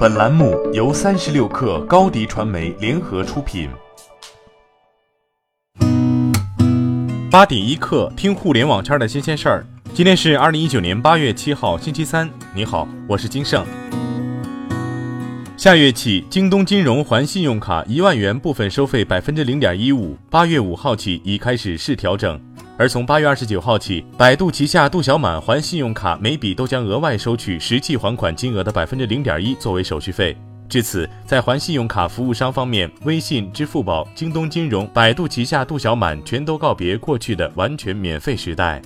本栏目由三十六氪高低传媒联合出品。八点一刻，听互联网圈的新鲜事儿。今天是二零一九年八月七号，星期三。你好，我是金盛。下月起，京东金融还信用卡一万元部分收费百分之零点一五，八月五号起已开始试调整。而从八月二十九号起，百度旗下度小满还信用卡每笔都将额外收取实际还款金额的百分之零点一作为手续费。至此，在还信用卡服务商方面，微信、支付宝、京东金融、百度旗下度小满全都告别过去的完全免费时代。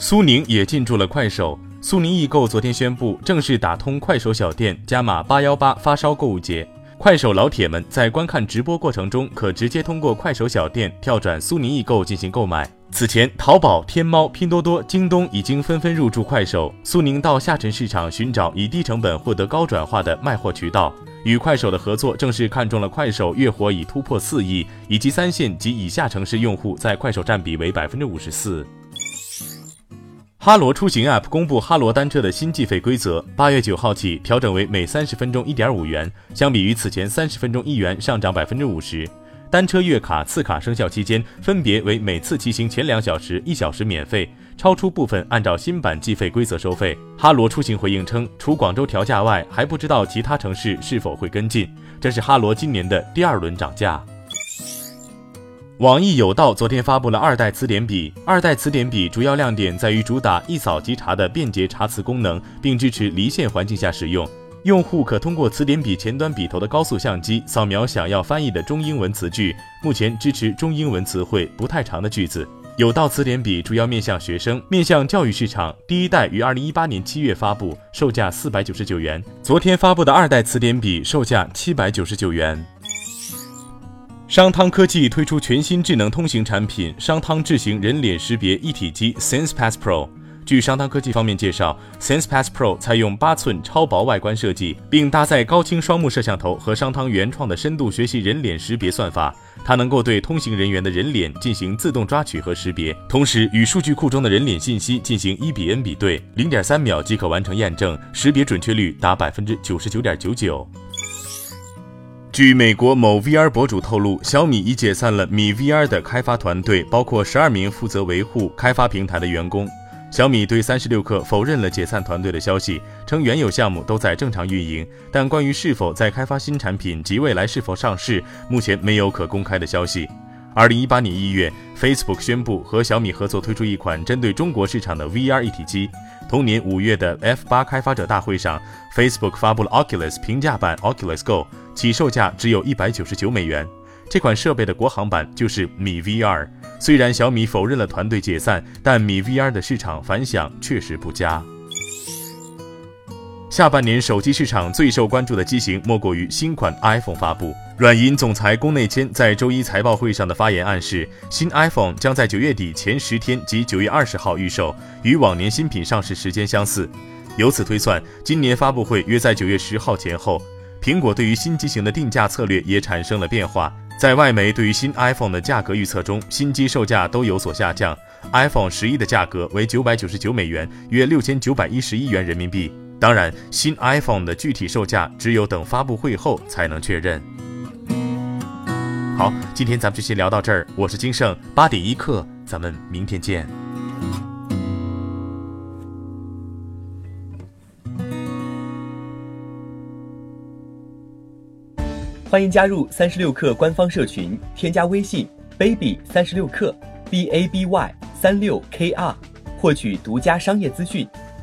苏宁也进驻了快手。苏宁易购昨天宣布正式打通快手小店，加码八幺八发烧购物节。快手老铁们在观看直播过程中，可直接通过快手小店跳转苏宁易购进行购买。此前，淘宝、天猫、拼多多、京东已经纷纷入驻快手。苏宁到下沉市场寻找以低成本获得高转化的卖货渠道，与快手的合作正是看中了快手月活已突破四亿，以及三线及以下城市用户在快手占比为百分之五十四。哈罗出行 App 公布哈罗单车的新计费规则，八月九号起调整为每三十分钟一点五元，相比于此前三十分钟一元，上涨百分之五十。单车月卡、次卡生效期间分别为每次骑行前两小时一小时免费，超出部分按照新版计费规则收费。哈罗出行回应称，除广州调价外，还不知道其他城市是否会跟进。这是哈罗今年的第二轮涨价。网易有道昨天发布了二代词典笔。二代词典笔主要亮点在于主打一扫即查的便捷查词功能，并支持离线环境下使用。用户可通过词典笔前端笔头的高速相机扫描想要翻译的中英文词句，目前支持中英文词汇不太长的句子。有道词典笔主要面向学生，面向教育市场。第一代于二零一八年七月发布，售价四百九十九元。昨天发布的二代词典笔售价七百九十九元。商汤科技推出全新智能通行产品——商汤智行人脸识别一体机 SensePass Pro。据商汤科技方面介绍，SensePass Pro 采用八寸超薄外观设计，并搭载高清双目摄像头和商汤原创的深度学习人脸识别算法。它能够对通行人员的人脸进行自动抓取和识别，同时与数据库中的人脸信息进行一比 n 比对，零点三秒即可完成验证，识别准确率达百分之九十九点九九。据美国某 VR 博主透露，小米已解散了米 VR 的开发团队，包括十二名负责维护开发平台的员工。小米对三十六氪否认了解散团队的消息，称原有项目都在正常运营，但关于是否在开发新产品及未来是否上市，目前没有可公开的消息。二零一八年一月，Facebook 宣布和小米合作推出一款针对中国市场的 VR 一体机。同年五月的 F 八开发者大会上，Facebook 发布了 Oculus 平价版 Oculus Go，起售价只有一百九十九美元。这款设备的国行版就是米 VR。虽然小米否认了团队解散，但米 VR 的市场反响确实不佳。下半年手机市场最受关注的机型莫过于新款 iPhone 发布。软银总裁宫内谦在周一财报会上的发言暗示，新 iPhone 将在九月底前十天及九月二十号预售，与往年新品上市时间相似。由此推算，今年发布会约在九月十号前后。苹果对于新机型的定价策略也产生了变化，在外媒对于新 iPhone 的价格预测中，新机售价都有所下降。iPhone 十一的价格为九百九十九美元，约六千九百一十一元人民币。当然，新 iPhone 的具体售价只有等发布会后才能确认。好，今天咱们就先聊到这儿。我是金盛，八点一刻，咱们明天见。欢迎加入三十六氪官方社群，添加微信 baby 三十六氪 b a b y 三六 k r，获取独家商业资讯。